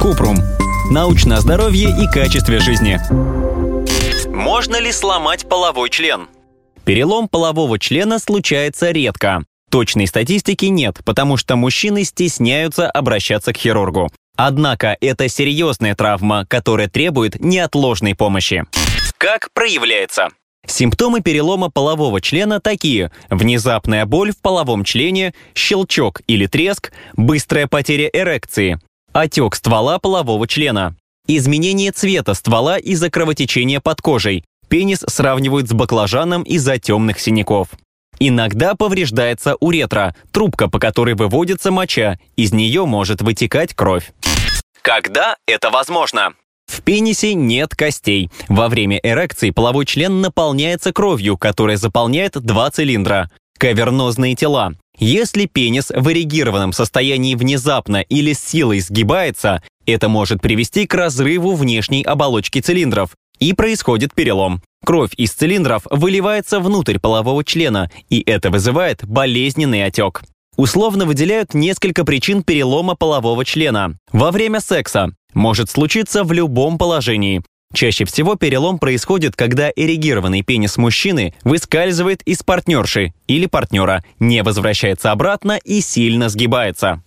Купрум. Научное здоровье и качестве жизни. Можно ли сломать половой член? Перелом полового члена случается редко. Точной статистики нет, потому что мужчины стесняются обращаться к хирургу. Однако это серьезная травма, которая требует неотложной помощи. Как проявляется? Симптомы перелома полового члена такие – внезапная боль в половом члене, щелчок или треск, быстрая потеря эрекции, отек ствола полового члена, изменение цвета ствола из-за кровотечения под кожей, пенис сравнивают с баклажаном из-за темных синяков. Иногда повреждается уретра, трубка, по которой выводится моча, из нее может вытекать кровь. Когда это возможно? В пенисе нет костей. Во время эрекции половой член наполняется кровью, которая заполняет два цилиндра. Кавернозные тела. Если пенис в эрегированном состоянии внезапно или с силой сгибается, это может привести к разрыву внешней оболочки цилиндров, и происходит перелом. Кровь из цилиндров выливается внутрь полового члена, и это вызывает болезненный отек. Условно выделяют несколько причин перелома полового члена. Во время секса может случиться в любом положении. Чаще всего перелом происходит, когда эрегированный пенис мужчины выскальзывает из партнерши или партнера, не возвращается обратно и сильно сгибается.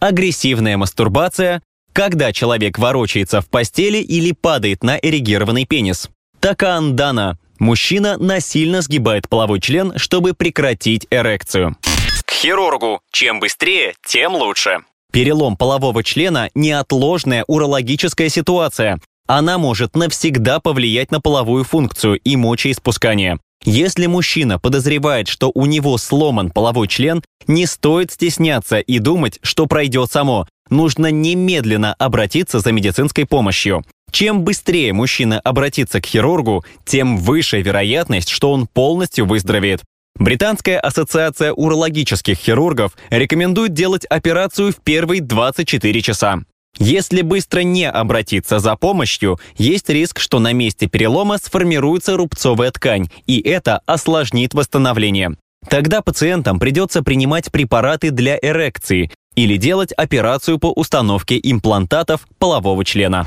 Агрессивная мастурбация, когда человек ворочается в постели или падает на эрегированный пенис. Такаандана. Мужчина насильно сгибает половой член, чтобы прекратить эрекцию. К хирургу. Чем быстрее, тем лучше. Перелом полового члена – неотложная урологическая ситуация. Она может навсегда повлиять на половую функцию и мочеиспускание. Если мужчина подозревает, что у него сломан половой член, не стоит стесняться и думать, что пройдет само. Нужно немедленно обратиться за медицинской помощью. Чем быстрее мужчина обратится к хирургу, тем выше вероятность, что он полностью выздоровеет. Британская ассоциация урологических хирургов рекомендует делать операцию в первые 24 часа. Если быстро не обратиться за помощью, есть риск, что на месте перелома сформируется рубцовая ткань, и это осложнит восстановление. Тогда пациентам придется принимать препараты для эрекции, или делать операцию по установке имплантатов полового члена.